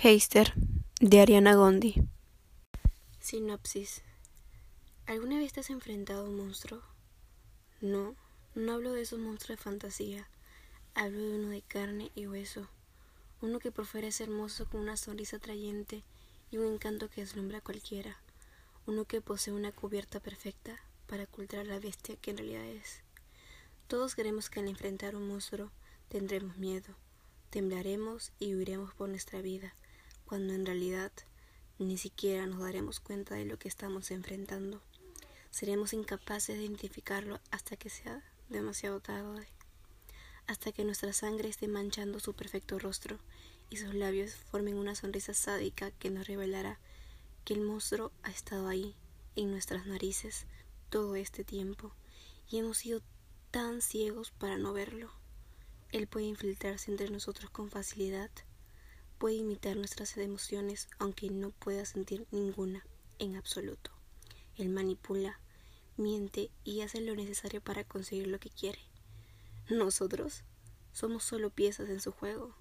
Heister, de Ariana Gondi. Sinopsis. ¿Alguna vez te has enfrentado a un monstruo? No, no hablo de esos monstruos de fantasía. Hablo de uno de carne y hueso. Uno que por fuera es hermoso con una sonrisa atrayente y un encanto que deslumbra a cualquiera. Uno que posee una cubierta perfecta para ocultar la bestia que en realidad es. Todos queremos que al enfrentar un monstruo tendremos miedo, temblaremos y huiremos por nuestra vida cuando en realidad ni siquiera nos daremos cuenta de lo que estamos enfrentando. Seremos incapaces de identificarlo hasta que sea demasiado tarde, hasta que nuestra sangre esté manchando su perfecto rostro y sus labios formen una sonrisa sádica que nos revelará que el monstruo ha estado ahí, en nuestras narices, todo este tiempo, y hemos sido tan ciegos para no verlo. Él puede infiltrarse entre nosotros con facilidad puede imitar nuestras emociones aunque no pueda sentir ninguna en absoluto. Él manipula, miente y hace lo necesario para conseguir lo que quiere. Nosotros somos solo piezas en su juego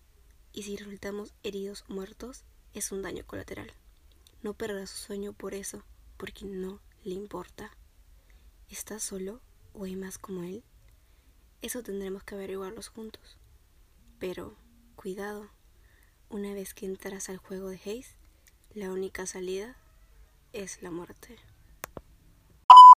y si resultamos heridos o muertos es un daño colateral. No perderá su sueño por eso, porque no le importa. ¿Está solo o hay más como él? Eso tendremos que averiguarlos juntos. Pero, cuidado, una vez que entras al juego de Haze, la única salida es la muerte.